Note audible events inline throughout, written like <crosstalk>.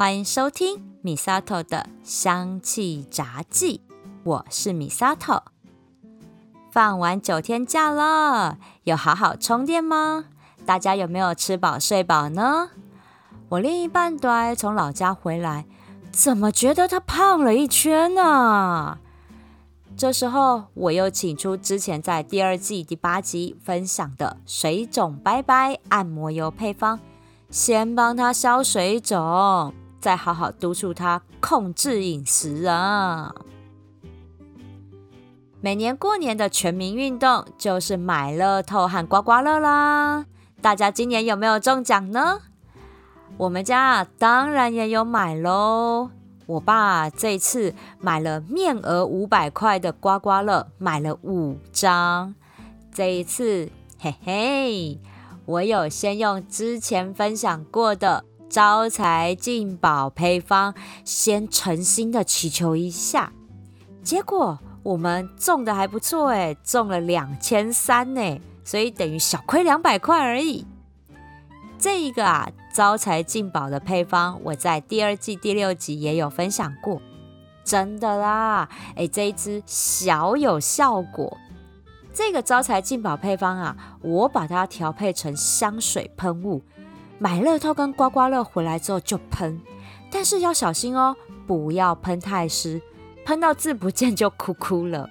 欢迎收听米萨头的香气杂记，我是米萨头。放完九天假了，有好好充电吗？大家有没有吃饱睡饱呢？我另一半对从老家回来，怎么觉得他胖了一圈呢？这时候，我又请出之前在第二季第八集分享的水肿拜拜按摩油配方，先帮他消水肿，再好好督促他控制饮食啊！每年过年的全民运动就是买乐透和刮刮乐啦，大家今年有没有中奖呢？我们家当然也有买喽。我爸这次买了面额五百块的刮刮乐，买了五张。这一次，嘿嘿，我有先用之前分享过的招财进宝配方，先诚心的祈求一下。结果我们中的还不错哎，中了两千三呢，所以等于小亏两百块而已。这一个啊。招财进宝的配方，我在第二季第六集也有分享过，真的啦！哎，这一支小有效果。这个招财进宝配方啊，我把它调配成香水喷雾，买乐透跟刮刮乐回来之后就喷，但是要小心哦，不要喷太湿，喷到字不见就哭哭了。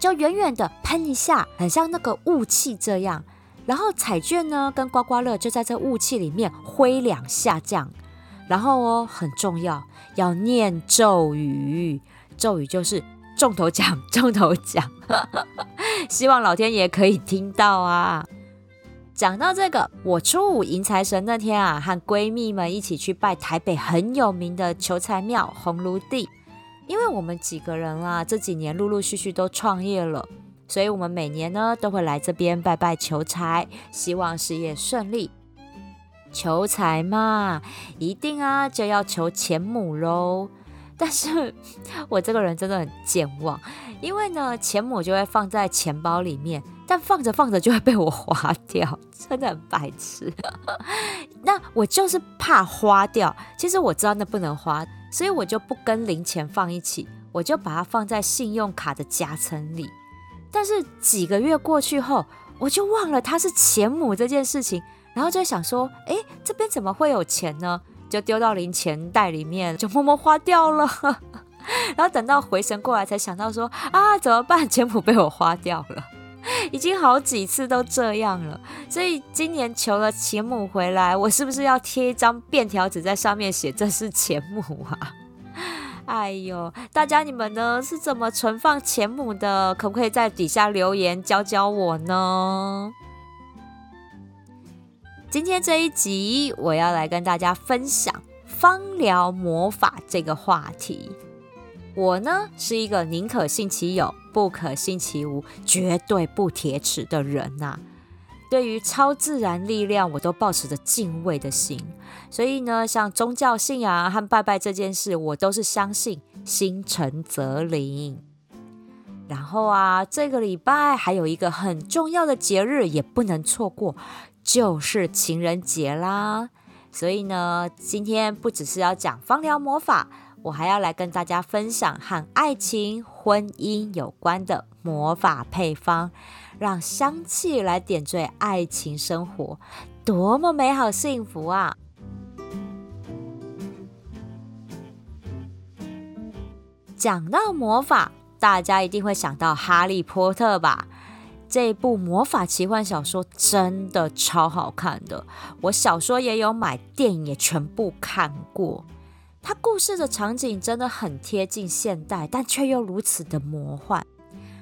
就远远的喷一下，很像那个雾气这样。然后彩券呢，跟刮刮乐就在这雾气里面挥两下，这样。然后哦，很重要，要念咒语，咒语就是中头奖，中头奖。<laughs> 希望老天爷可以听到啊！讲到这个，我初五迎财神那天啊，和闺蜜们一起去拜台北很有名的求财庙红炉地，因为我们几个人啊，这几年陆陆续续都创业了。所以，我们每年呢都会来这边拜拜求财，希望事业顺利。求财嘛，一定啊就要求钱母喽。但是我这个人真的很健忘，因为呢钱母就会放在钱包里面，但放着放着就会被我花掉，<laughs> 真的很白痴。<laughs> 那我就是怕花掉，其实我知道那不能花，所以我就不跟零钱放一起，我就把它放在信用卡的夹层里。但是几个月过去后，我就忘了它是钱母这件事情，然后就想说，哎，这边怎么会有钱呢？就丢到零钱袋里面，就默默花掉了。<laughs> 然后等到回神过来，才想到说，啊，怎么办？钱母被我花掉了，<laughs> 已经好几次都这样了。所以今年求了钱母回来，我是不是要贴一张便条纸在上面写这是钱母啊？<laughs> 哎呦，大家你们呢是怎么存放钱母的？可不可以在底下留言教教我呢？今天这一集我要来跟大家分享芳疗魔法这个话题。我呢是一个宁可信其有，不可信其无，绝对不铁齿的人呐。对于超自然力量，我都保持着敬畏的心。所以呢，像宗教信仰和拜拜这件事，我都是相信心诚则灵。然后啊，这个礼拜还有一个很重要的节日，也不能错过，就是情人节啦。所以呢，今天不只是要讲芳疗魔法，我还要来跟大家分享和爱情、婚姻有关的魔法配方。让香气来点缀爱情生活，多么美好幸福啊！讲到魔法，大家一定会想到《哈利波特》吧？这部魔法奇幻小说真的超好看的，我小说也有买，电影也全部看过。它故事的场景真的很贴近现代，但却又如此的魔幻。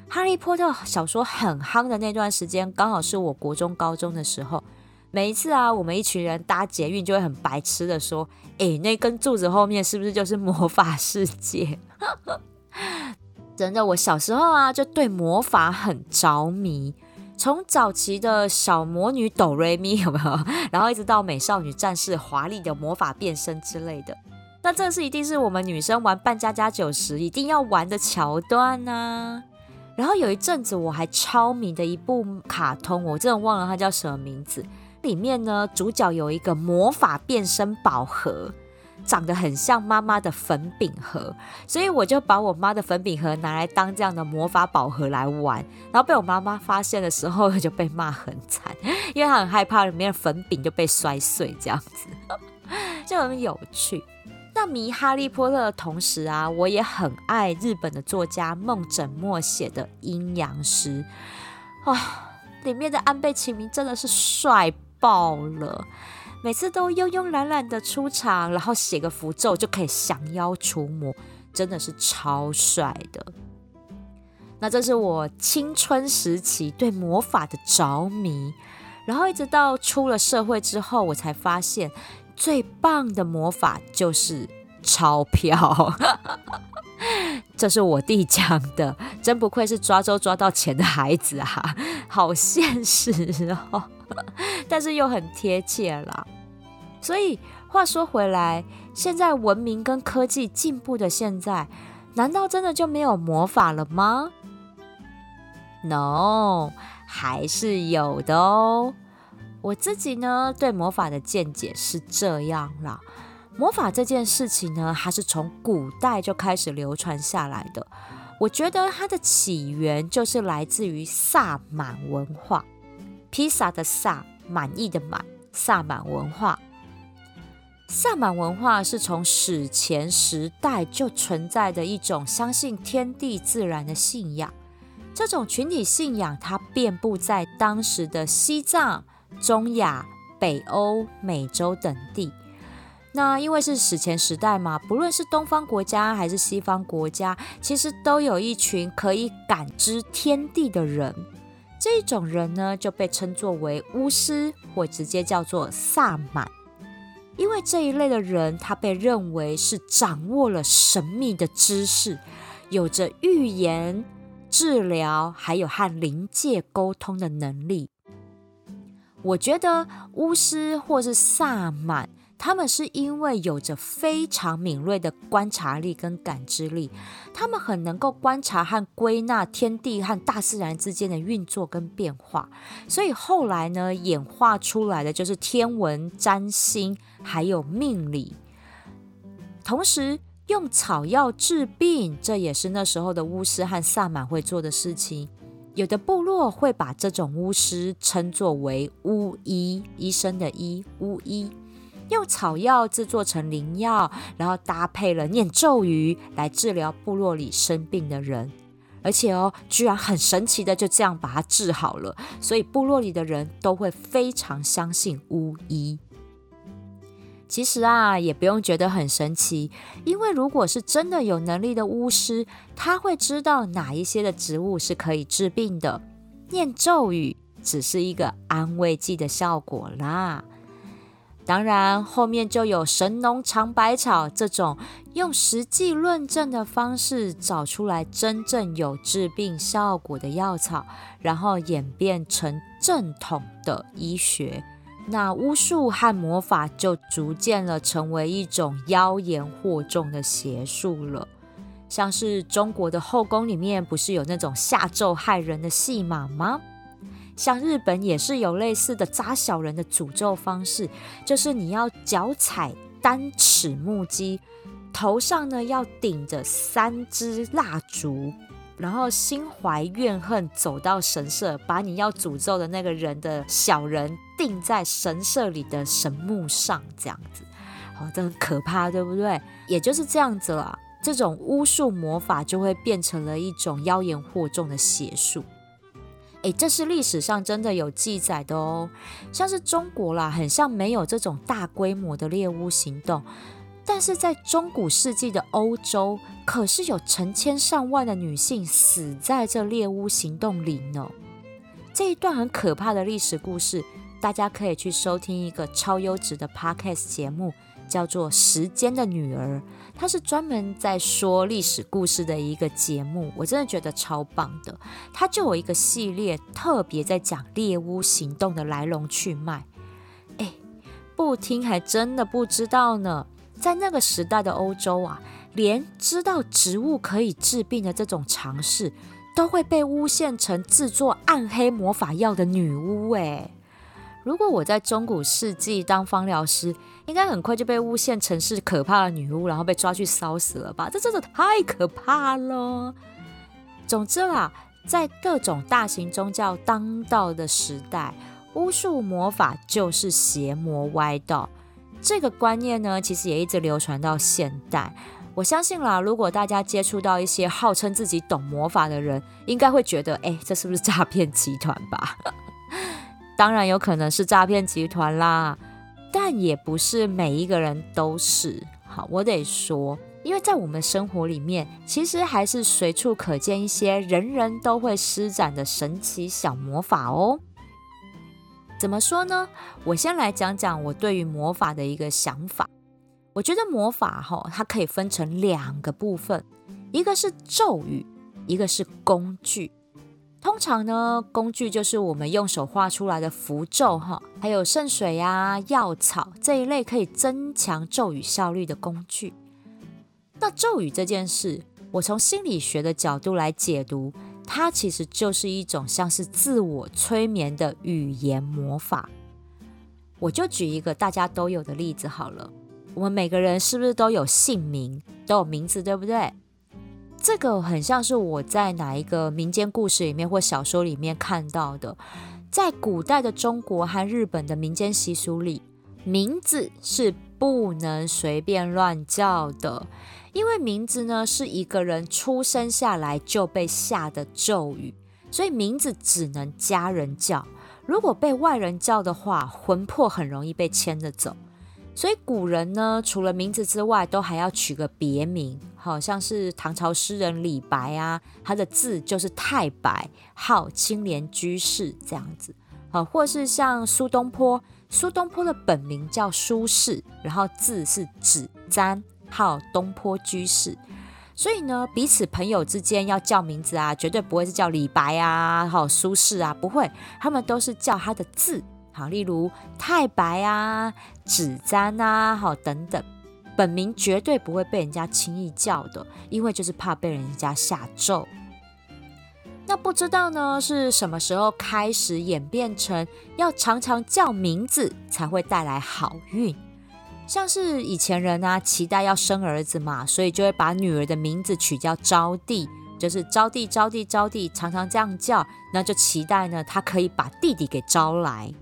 哈利波特小说很夯的那段时间，刚好是我国中、高中的时候。每一次啊，我们一群人搭捷运，就会很白痴的说：“诶，那根柱子后面是不是就是魔法世界？” <laughs> 真的，我小时候啊，就对魔法很着迷。从早期的小魔女哆瑞咪有没有？<laughs> 然后一直到美少女战士华丽的魔法变身之类的。那这是一定是我们女生玩扮家家酒时一定要玩的桥段呢。然后有一阵子我还超迷的一部卡通，我真的忘了它叫什么名字。里面呢，主角有一个魔法变身宝盒，长得很像妈妈的粉饼盒，所以我就把我妈的粉饼盒拿来当这样的魔法宝盒来玩。然后被我妈妈发现的时候，<laughs> 就被骂很惨，因为她很害怕里面的粉饼就被摔碎，这样子 <laughs> 就很有趣。那迷哈利波特的同时啊，我也很爱日本的作家梦枕墨写的《阴阳师》啊，里面的安倍晴明真的是帅爆了。每次都慵慵懒懒的出场，然后写个符咒就可以降妖除魔，真的是超帅的。那这是我青春时期对魔法的着迷，然后一直到出了社会之后，我才发现最棒的魔法就是钞票。<laughs> 这是我弟讲的，真不愧是抓周抓到钱的孩子啊，<laughs> 好现实哦，<laughs> 但是又很贴切啦。所以话说回来，现在文明跟科技进步的现在，难道真的就没有魔法了吗？No，还是有的哦。我自己呢，对魔法的见解是这样啦。魔法这件事情呢，它是从古代就开始流传下来的。我觉得它的起源就是来自于萨满文化，披萨的萨，满意的满，萨满文化。萨满文化是从史前时代就存在的一种相信天地自然的信仰。这种群体信仰，它遍布在当时的西藏、中亚、北欧、美洲等地。那因为是史前时代嘛，不论是东方国家还是西方国家，其实都有一群可以感知天地的人。这种人呢，就被称作为巫师，或直接叫做萨满。因为这一类的人，他被认为是掌握了神秘的知识，有着预言、治疗，还有和灵界沟通的能力。我觉得巫师或是萨满。他们是因为有着非常敏锐的观察力跟感知力，他们很能够观察和归纳天地和大自然之间的运作跟变化，所以后来呢，演化出来的就是天文、占星还有命理。同时，用草药治病，这也是那时候的巫师和萨满会做的事情。有的部落会把这种巫师称作为巫医，医生的医，巫医。用草药制作成灵药，然后搭配了念咒语来治疗部落里生病的人，而且哦，居然很神奇的就这样把它治好了，所以部落里的人都会非常相信巫医。其实啊，也不用觉得很神奇，因为如果是真的有能力的巫师，他会知道哪一些的植物是可以治病的，念咒语只是一个安慰剂的效果啦。当然，后面就有神农尝百草这种用实际论证的方式找出来真正有治病效果的药草，然后演变成正统的医学。那巫术和魔法就逐渐了成为一种妖言惑众的邪术了。像是中国的后宫里面，不是有那种下咒害人的戏码吗？像日本也是有类似的扎小人的诅咒方式，就是你要脚踩单齿木屐，头上呢要顶着三支蜡烛，然后心怀怨恨走到神社，把你要诅咒的那个人的小人钉在神社里的神木上，这样子，哦，这很可怕，对不对？也就是这样子啦，这种巫术魔法就会变成了一种妖言惑众的邪术。诶，这是历史上真的有记载的哦。像是中国啦，很像没有这种大规模的猎巫行动，但是在中古世纪的欧洲，可是有成千上万的女性死在这猎巫行动里呢。这一段很可怕的历史故事，大家可以去收听一个超优质的 podcast 节目。叫做《时间的女儿》，它是专门在说历史故事的一个节目，我真的觉得超棒的。它就有一个系列，特别在讲猎巫行动的来龙去脉。哎，不听还真的不知道呢。在那个时代的欧洲啊，连知道植物可以治病的这种尝试，都会被诬陷成制作暗黑魔法药的女巫。哎。如果我在中古世纪当芳疗师，应该很快就被诬陷成是可怕的女巫，然后被抓去烧死了吧？这真的太可怕了。总之啦，在各种大型宗教当道的时代，巫术魔法就是邪魔歪道。这个观念呢，其实也一直流传到现代。我相信啦，如果大家接触到一些号称自己懂魔法的人，应该会觉得，哎，这是不是诈骗集团吧？<laughs> 当然有可能是诈骗集团啦，但也不是每一个人都是。好，我得说，因为在我们生活里面，其实还是随处可见一些人人都会施展的神奇小魔法哦。怎么说呢？我先来讲讲我对于魔法的一个想法。我觉得魔法哈，它可以分成两个部分，一个是咒语，一个是工具。通常呢，工具就是我们用手画出来的符咒哈，还有圣水呀、药草这一类可以增强咒语效率的工具。那咒语这件事，我从心理学的角度来解读，它其实就是一种像是自我催眠的语言魔法。我就举一个大家都有的例子好了，我们每个人是不是都有姓名，都有名字，对不对？这个很像是我在哪一个民间故事里面或小说里面看到的，在古代的中国和日本的民间习俗里，名字是不能随便乱叫的，因为名字呢是一个人出生下来就被下的咒语，所以名字只能家人叫，如果被外人叫的话，魂魄很容易被牵着走。所以古人呢，除了名字之外，都还要取个别名，好像是唐朝诗人李白啊，他的字就是太白，号青莲居士这样子，好，或是像苏东坡，苏东坡的本名叫苏轼，然后字是子瞻，号东坡居士。所以呢，彼此朋友之间要叫名字啊，绝对不会是叫李白啊，好苏轼啊，不会，他们都是叫他的字。好，例如太白啊、纸簪啊，好等等，本名绝对不会被人家轻易叫的，因为就是怕被人家下咒。那不知道呢，是什么时候开始演变成要常常叫名字才会带来好运？像是以前人啊，期待要生儿子嘛，所以就会把女儿的名字取叫招娣，就是招娣、招娣、招娣，常常这样叫，那就期待呢，他可以把弟弟给招来。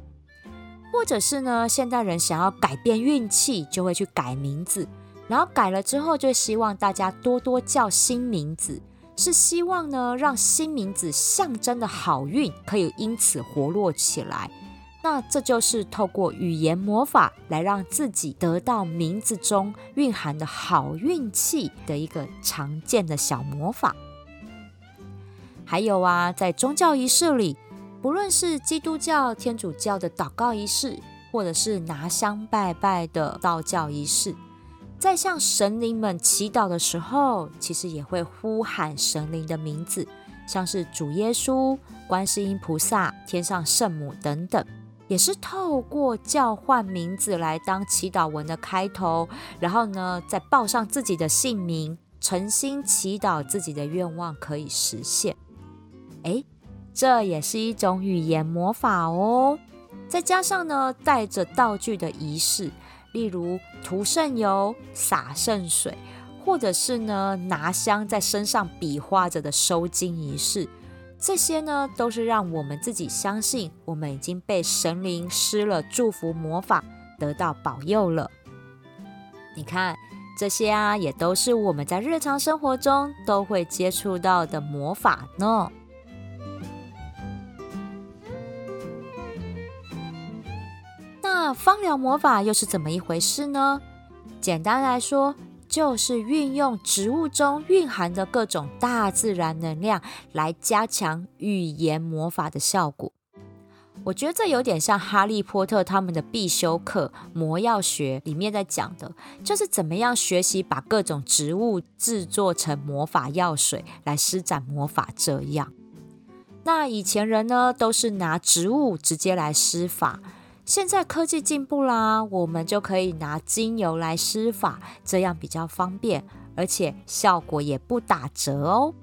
或者是呢，现代人想要改变运气，就会去改名字，然后改了之后，就希望大家多多叫新名字，是希望呢，让新名字象征的好运可以因此活络起来。那这就是透过语言魔法来让自己得到名字中蕴含的好运气的一个常见的小魔法。还有啊，在宗教仪式里。不论是基督教、天主教的祷告仪式，或者是拿香拜拜的道教仪式，在向神灵们祈祷的时候，其实也会呼喊神灵的名字，像是主耶稣、观世音菩萨、天上圣母等等，也是透过叫唤名字来当祈祷文的开头，然后呢，再报上自己的姓名，诚心祈祷自己的愿望可以实现。哎。这也是一种语言魔法哦，再加上呢，带着道具的仪式，例如涂圣油、洒圣水，或者是呢拿香在身上比划着的收金仪式，这些呢都是让我们自己相信我们已经被神灵施了祝福魔法，得到保佑了。你看，这些啊也都是我们在日常生活中都会接触到的魔法呢。那芳疗魔法又是怎么一回事呢？简单来说，就是运用植物中蕴含的各种大自然能量来加强语言魔法的效果。我觉得这有点像哈利波特他们的必修课《魔药学》里面在讲的，就是怎么样学习把各种植物制作成魔法药水来施展魔法。这样，那以前人呢，都是拿植物直接来施法。现在科技进步啦，我们就可以拿精油来施法，这样比较方便，而且效果也不打折哦。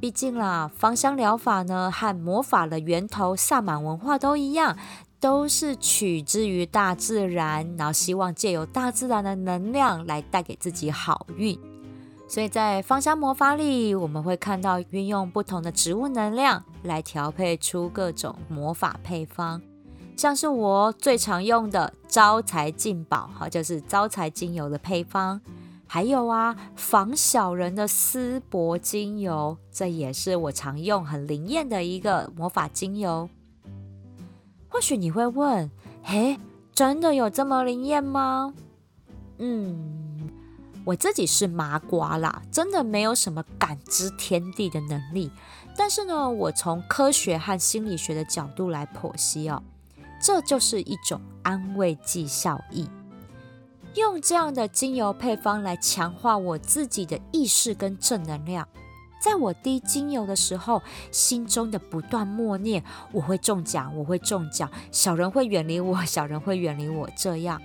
毕竟啦，芳香疗法呢和魔法的源头萨满文化都一样，都是取之于大自然，然后希望借由大自然的能量来带给自己好运。所以在芳香魔法里，我们会看到运用不同的植物能量来调配出各种魔法配方，像是我最常用的招财进宝，哈，就是招财精油的配方。还有啊，防小人的丝柏精油，这也是我常用、很灵验的一个魔法精油。或许你会问：嘿，真的有这么灵验吗？嗯，我自己是麻瓜啦，真的没有什么感知天地的能力。但是呢，我从科学和心理学的角度来剖析哦，这就是一种安慰剂效益。用这样的精油配方来强化我自己的意识跟正能量，在我滴精油的时候，心中的不断默念：我会中奖，我会中奖，小人会远离我，小人会远离我。这样，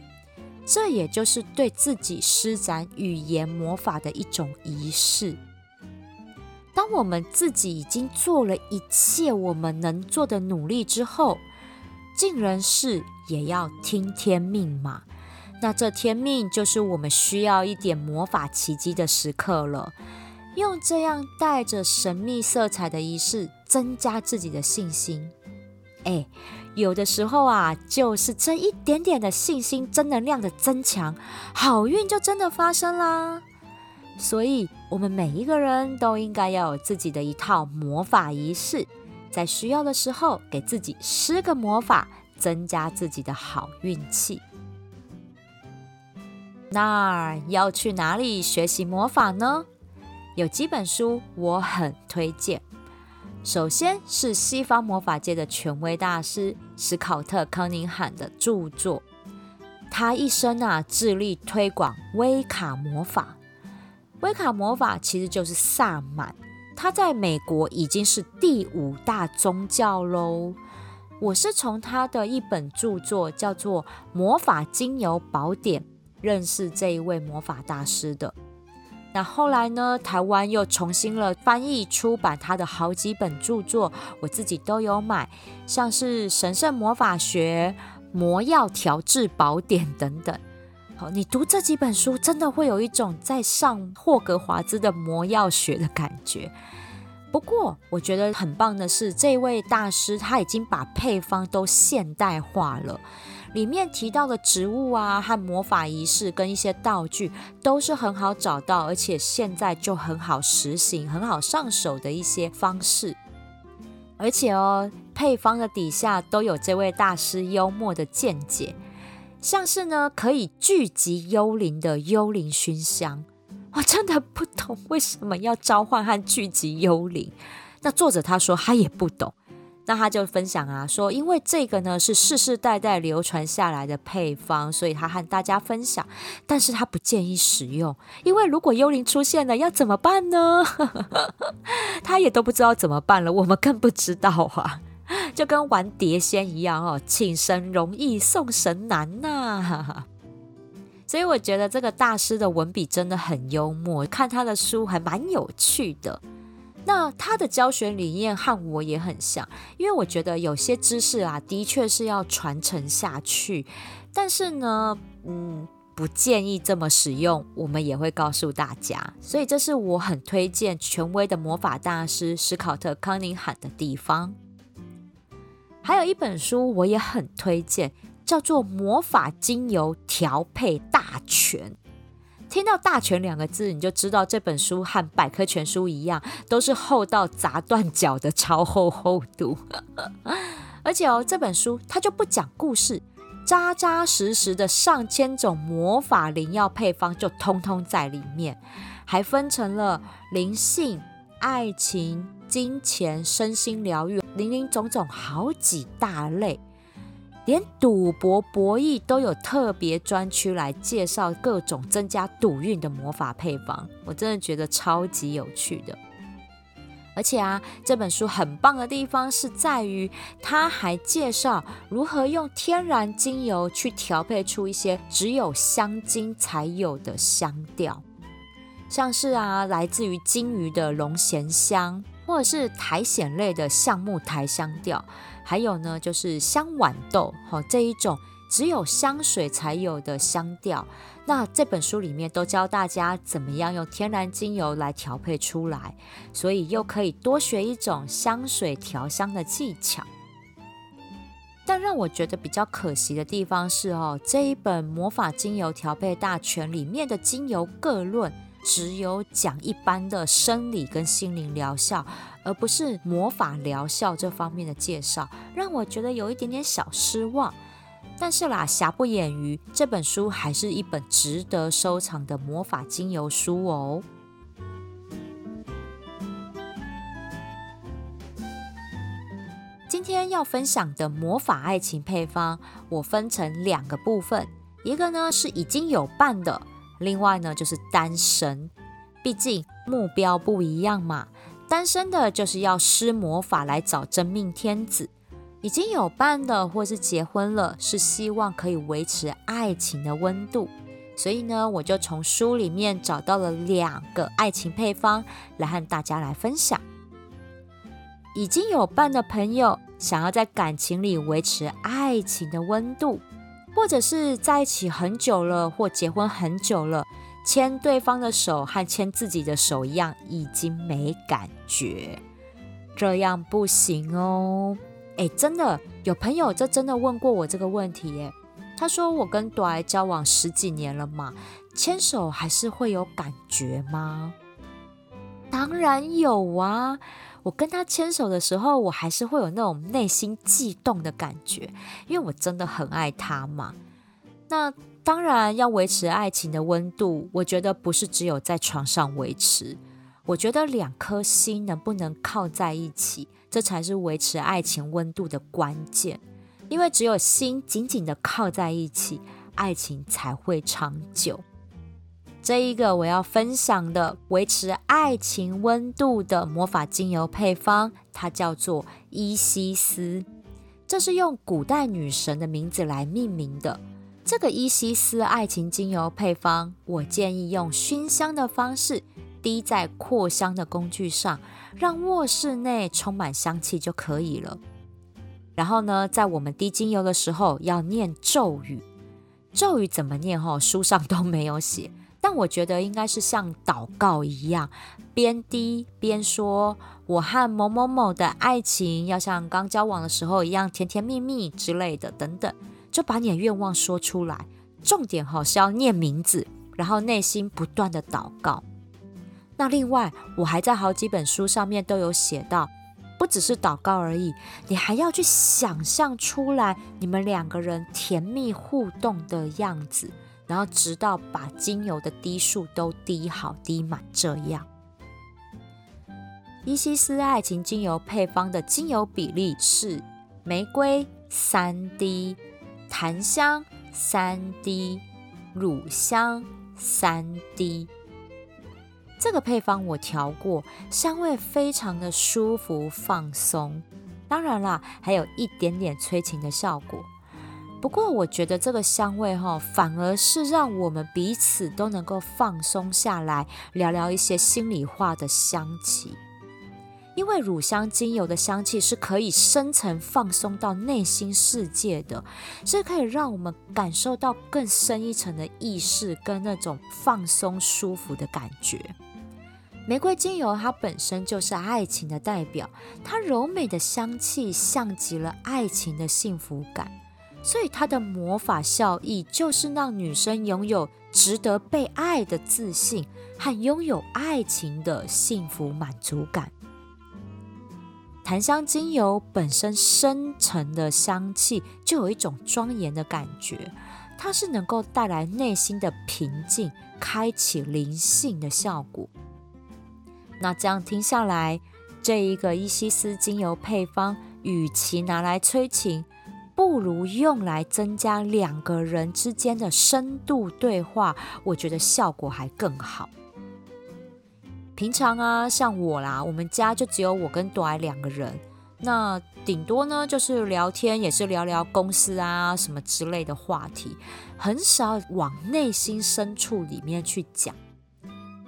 这也就是对自己施展语言魔法的一种仪式。当我们自己已经做了一切我们能做的努力之后，尽人事也要听天命嘛。那这天命就是我们需要一点魔法奇迹的时刻了。用这样带着神秘色彩的仪式，增加自己的信心。哎，有的时候啊，就是这一点点的信心、正能量的增强，好运就真的发生啦。所以，我们每一个人都应该要有自己的一套魔法仪式，在需要的时候给自己施个魔法，增加自己的好运气。那要去哪里学习魔法呢？有几本书我很推荐。首先是西方魔法界的权威大师史考特·康宁汉的著作。他一生啊致力推广威卡魔法。威卡魔法其实就是萨满，他在美国已经是第五大宗教喽。我是从他的一本著作叫做《魔法精油宝典》。认识这一位魔法大师的，那后来呢？台湾又重新了翻译出版他的好几本著作，我自己都有买，像是《神圣魔法学》《魔药调制宝典》等等。好，你读这几本书，真的会有一种在上霍格华兹的魔药学的感觉。不过，我觉得很棒的是，这位大师他已经把配方都现代化了。里面提到的植物啊，和魔法仪式跟一些道具都是很好找到，而且现在就很好实行、很好上手的一些方式。而且哦，配方的底下都有这位大师幽默的见解，像是呢可以聚集幽灵的幽灵熏香，我真的不懂为什么要召唤和聚集幽灵。那作者他说他也不懂。那他就分享啊，说因为这个呢是世世代代流传下来的配方，所以他和大家分享，但是他不建议使用，因为如果幽灵出现了要怎么办呢？<laughs> 他也都不知道怎么办了，我们更不知道啊，就跟玩碟仙一样哦，请神容易送神难呐。<laughs> 所以我觉得这个大师的文笔真的很幽默，看他的书还蛮有趣的。那他的教学理念和我也很像，因为我觉得有些知识啊，的确是要传承下去，但是呢，嗯，不建议这么使用。我们也会告诉大家，所以这是我很推荐权威的魔法大师史考特·康宁汉的地方。还有一本书我也很推荐，叫做《魔法精油调配大全》。听到“大全”两个字，你就知道这本书和百科全书一样，都是厚到砸断脚的超厚厚度。<laughs> 而且哦，这本书它就不讲故事，扎扎实实的上千种魔法灵药配方就通通在里面，还分成了灵性、爱情、金钱、身心疗愈，林林总总好几大类。连赌博博弈都有特别专区来介绍各种增加赌运的魔法配方，我真的觉得超级有趣的。而且啊，这本书很棒的地方是在于，它还介绍如何用天然精油去调配出一些只有香精才有的香调，像是啊，来自于金鱼的龙涎香，或者是苔藓类的橡木苔香调，还有呢就是香豌豆，哈这一种只有香水才有的香调。那这本书里面都教大家怎么样用天然精油来调配出来，所以又可以多学一种香水调香的技巧。但让我觉得比较可惜的地方是，哦，这一本魔法精油调配大全里面的精油各论，只有讲一般的生理跟心灵疗效，而不是魔法疗效这方面的介绍，让我觉得有一点点小失望。但是啦，瑕不掩瑜，这本书还是一本值得收藏的魔法精油书哦。今天要分享的魔法爱情配方，我分成两个部分，一个呢是已经有伴的，另外呢就是单身。毕竟目标不一样嘛，单身的就是要施魔法来找真命天子，已经有伴的或是结婚了，是希望可以维持爱情的温度。所以呢，我就从书里面找到了两个爱情配方，来和大家来分享。已经有伴的朋友，想要在感情里维持爱情的温度，或者是在一起很久了，或结婚很久了，牵对方的手和牵自己的手一样，已经没感觉，这样不行哦。哎，真的有朋友这真的问过我这个问题耶。他说我跟短交往十几年了嘛，牵手还是会有感觉吗？当然有啊。我跟他牵手的时候，我还是会有那种内心悸动的感觉，因为我真的很爱他嘛。那当然要维持爱情的温度，我觉得不是只有在床上维持，我觉得两颗心能不能靠在一起，这才是维持爱情温度的关键。因为只有心紧紧的靠在一起，爱情才会长久。这一个我要分享的维持爱情温度的魔法精油配方，它叫做伊西斯，这是用古代女神的名字来命名的。这个伊西斯爱情精油配方，我建议用熏香的方式滴在扩香的工具上，让卧室内充满香气就可以了。然后呢，在我们滴精油的时候要念咒语，咒语怎么念？哈，书上都没有写。但我觉得应该是像祷告一样，边滴边说：“我和某某某的爱情要像刚交往的时候一样甜甜蜜蜜之类的，等等，就把你的愿望说出来。重点哈是要念名字，然后内心不断的祷告。那另外，我还在好几本书上面都有写到，不只是祷告而已，你还要去想象出来你们两个人甜蜜互动的样子。”然后直到把精油的滴数都滴好滴满，这样。伊西斯爱情精油配方的精油比例是玫瑰三滴，檀香三滴，乳香三滴。这个配方我调过，香味非常的舒服放松，当然啦，还有一点点催情的效果。不过，我觉得这个香味哈，反而是让我们彼此都能够放松下来，聊聊一些心里话的香气。因为乳香精油的香气是可以深层放松到内心世界的，是可以让我们感受到更深一层的意识跟那种放松舒服的感觉。玫瑰精油它本身就是爱情的代表，它柔美的香气像极了爱情的幸福感。所以它的魔法效益就是让女生拥有值得被爱的自信和拥有爱情的幸福满足感。檀香精油本身深沉的香气就有一种庄严的感觉，它是能够带来内心的平静，开启灵性的效果。那这样听下来，这一个伊西斯精油配方，与其拿来催情。不如用来增加两个人之间的深度对话，我觉得效果还更好。平常啊，像我啦，我们家就只有我跟朵爱两个人，那顶多呢就是聊天，也是聊聊公司啊什么之类的话题，很少往内心深处里面去讲。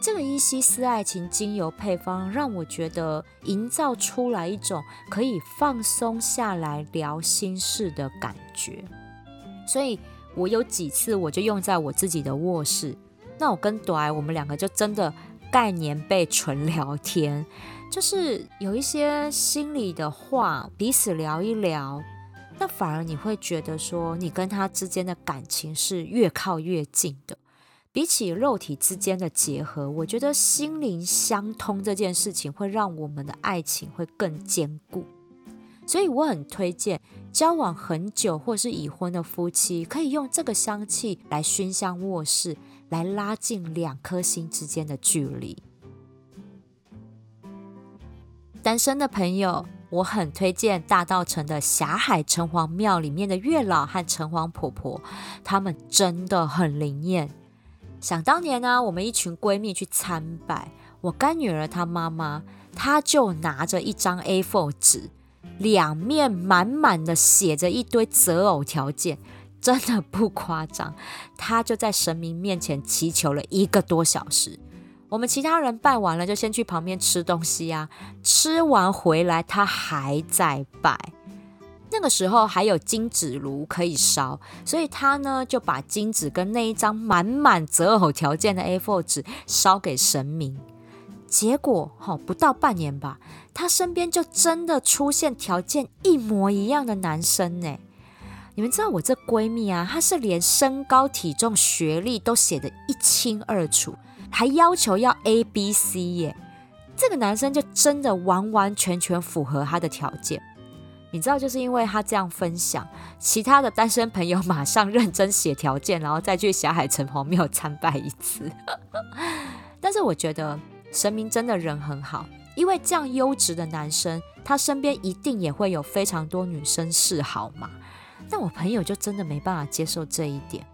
这个伊西斯爱情精油配方让我觉得营造出来一种可以放松下来聊心事的感觉，所以我有几次我就用在我自己的卧室。那我跟朵我们两个就真的概念被纯聊天，就是有一些心里的话彼此聊一聊，那反而你会觉得说你跟他之间的感情是越靠越近的。比起肉体之间的结合，我觉得心灵相通这件事情会让我们的爱情会更坚固。所以我很推荐交往很久或是已婚的夫妻，可以用这个香气来熏香卧室，来拉近两颗心之间的距离。单身的朋友，我很推荐大道城的霞海城隍庙里面的月老和城隍婆婆，他们真的很灵验。想当年呢，我们一群闺蜜去参拜，我干女儿她妈妈，她就拿着一张 A4 纸，两面满满的写着一堆择偶条件，真的不夸张。她就在神明面前祈求了一个多小时。我们其他人拜完了，就先去旁边吃东西啊，吃完回来，她还在拜。那个时候还有金纸炉可以烧，所以他呢就把金纸跟那一张满满择偶条件的 A4 纸烧给神明。结果哈不到半年吧，他身边就真的出现条件一模一样的男生呢。你们知道我这闺蜜啊，她是连身高、体重、学历都写得一清二楚，还要求要 A、B、C 耶。这个男生就真的完完全全符合她的条件。你知道，就是因为他这样分享，其他的单身朋友马上认真写条件，然后再去霞海城隍庙参拜一次。<laughs> 但是我觉得神明真的人很好，因为这样优质的男生，他身边一定也会有非常多女生示好嘛。但我朋友就真的没办法接受这一点，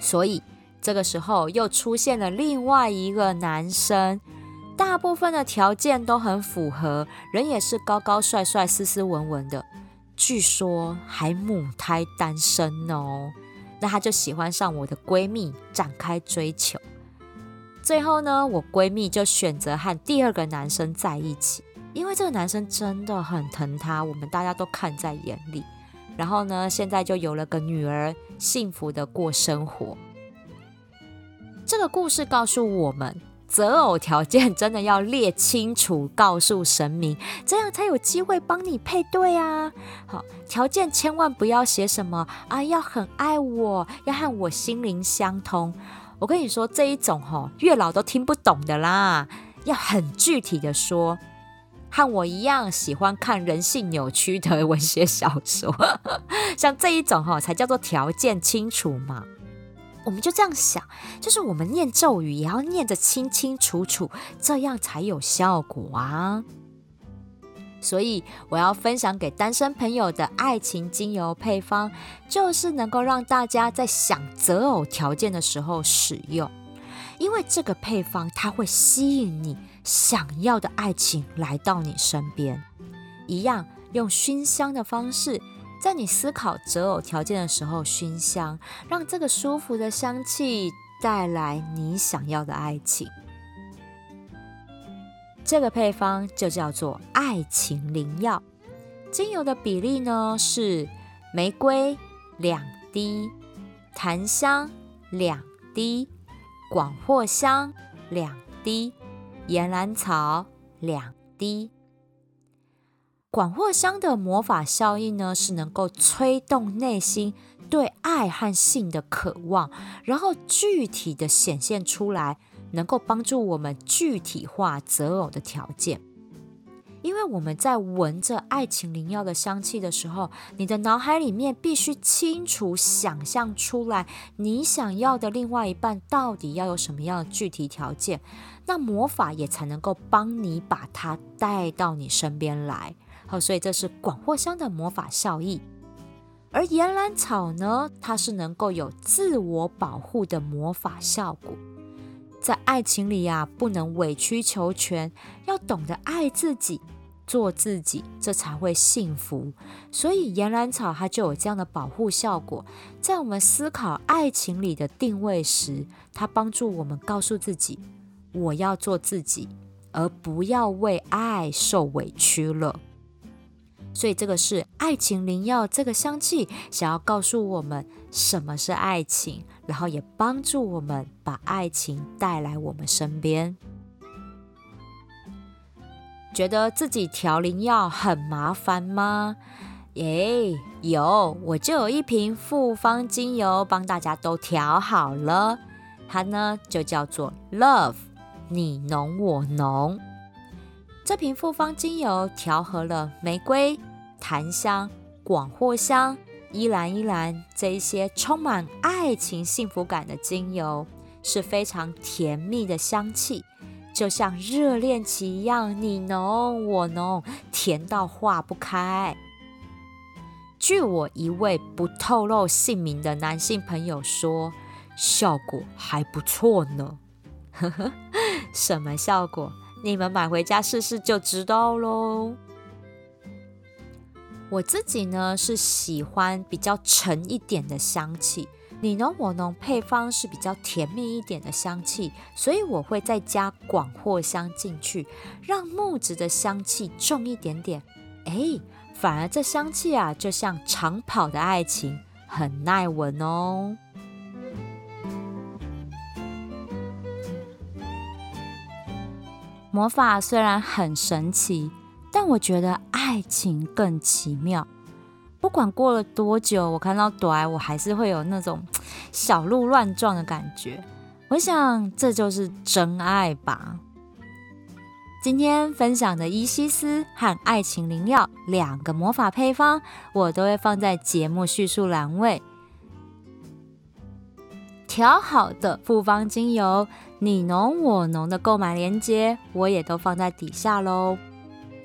所以这个时候又出现了另外一个男生。大部分的条件都很符合，人也是高高帅帅、斯斯文文的，据说还母胎单身哦。那他就喜欢上我的闺蜜，展开追求。最后呢，我闺蜜就选择和第二个男生在一起，因为这个男生真的很疼她，我们大家都看在眼里。然后呢，现在就有了个女儿，幸福的过生活。这个故事告诉我们。择偶条件真的要列清楚，告诉神明，这样才有机会帮你配对啊！好，条件千万不要写什么啊，要很爱我，要和我心灵相通。我跟你说，这一种哈，月老都听不懂的啦。要很具体的说，和我一样喜欢看人性扭曲的文学小说，<laughs> 像这一种哈，才叫做条件清楚嘛。我们就这样想，就是我们念咒语也要念得清清楚楚，这样才有效果啊。所以我要分享给单身朋友的爱情精油配方，就是能够让大家在想择偶条件的时候使用，因为这个配方它会吸引你想要的爱情来到你身边，一样用熏香的方式。在你思考择偶条件的时候，熏香，让这个舒服的香气带来你想要的爱情。这个配方就叫做爱情灵药。精油的比例呢是玫瑰两滴，檀香两滴，广藿香两滴，岩兰草两滴。广藿香的魔法效应呢，是能够催动内心对爱和性的渴望，然后具体的显现出来，能够帮助我们具体化择偶的条件。因为我们在闻着爱情灵药的香气的时候，你的脑海里面必须清楚想象出来，你想要的另外一半到底要有什么样的具体条件，那魔法也才能够帮你把它带到你身边来。好，所以这是广藿香的魔法效益，而岩兰草呢，它是能够有自我保护的魔法效果。在爱情里呀，不能委曲求全，要懂得爱自己，做自己，这才会幸福。所以岩兰草它就有这样的保护效果。在我们思考爱情里的定位时，它帮助我们告诉自己：我要做自己，而不要为爱受委屈了。所以这个是爱情灵药，这个香气想要告诉我们什么是爱情，然后也帮助我们把爱情带来我们身边。觉得自己调灵药很麻烦吗？耶，有，我就有一瓶复方精油帮大家都调好了。它呢就叫做 Love，你浓我浓。这瓶复方精油调和了玫瑰、檀香、广藿香、依兰依兰这一些充满爱情幸福感的精油，是非常甜蜜的香气。就像热恋期一样，你浓我浓，甜到化不开。据我一位不透露姓名的男性朋友说，效果还不错呢。呵呵，什么效果？你们买回家试试就知道喽。我自己呢是喜欢比较沉一点的香气。你浓我浓配方是比较甜蜜一点的香气，所以我会再加广藿香进去，让木质的香气重一点点。哎，反而这香气啊，就像长跑的爱情，很耐闻哦。魔法虽然很神奇，但我觉得爱情更奇妙。不管过了多久，我看到朵爱，我还是会有那种小鹿乱撞的感觉。我想这就是真爱吧。今天分享的伊西斯和爱情灵药两个魔法配方，我都会放在节目叙述栏位。调好的复方精油，你侬我侬的购买链接，我也都放在底下喽。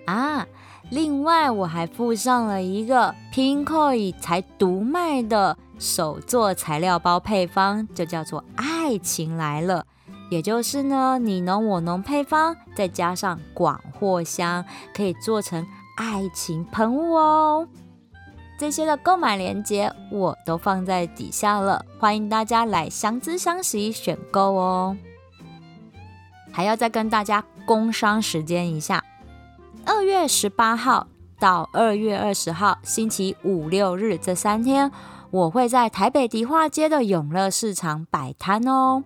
啊！另外，我还附上了一个 Pinkoi 才独卖的手作材料包配方，就叫做“爱情来了”。也就是呢，你侬我侬配方，再加上广藿香，可以做成爱情喷雾哦。这些的购买链接我都放在底下了，欢迎大家来相知相惜选购哦。还要再跟大家工商时间一下。二月十八号到二月二十号，星期五六日这三天，我会在台北迪化街的永乐市场摆摊哦。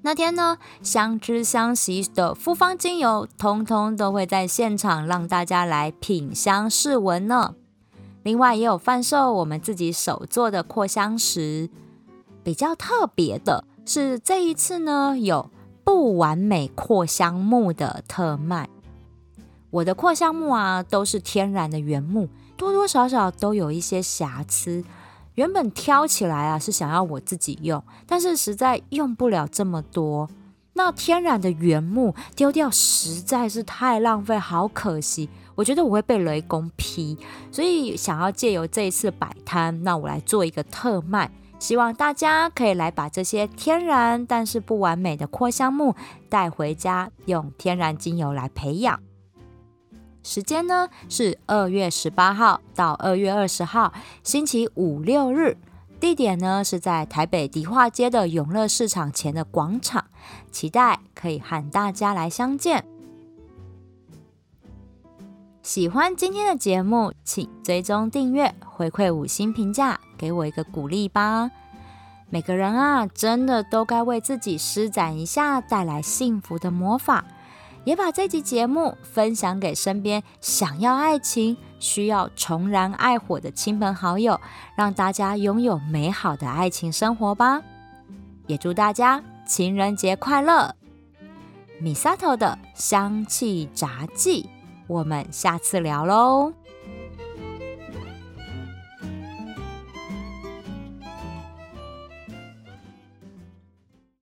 那天呢，相知相惜的复方精油，通通都会在现场让大家来品香试闻呢。另外也有贩售我们自己手做的扩香石。比较特别的是，这一次呢，有不完美扩香木的特卖。我的扩香木啊，都是天然的原木，多多少少都有一些瑕疵。原本挑起来啊，是想要我自己用，但是实在用不了这么多。那天然的原木丢掉实在是太浪费，好可惜。我觉得我会被雷公劈，所以想要借由这一次摆摊，那我来做一个特卖，希望大家可以来把这些天然但是不完美的扩香木带回家，用天然精油来培养。时间呢是二月十八号到二月二十号，星期五六日。地点呢是在台北迪化街的永乐市场前的广场，期待可以和大家来相见。喜欢今天的节目，请追踪订阅，回馈五星评价，给我一个鼓励吧。每个人啊，真的都该为自己施展一下带来幸福的魔法。也把这集节目分享给身边想要爱情、需要重燃爱火的亲朋好友，让大家拥有美好的爱情生活吧。也祝大家情人节快乐！米萨头的香气杂技，我们下次聊喽。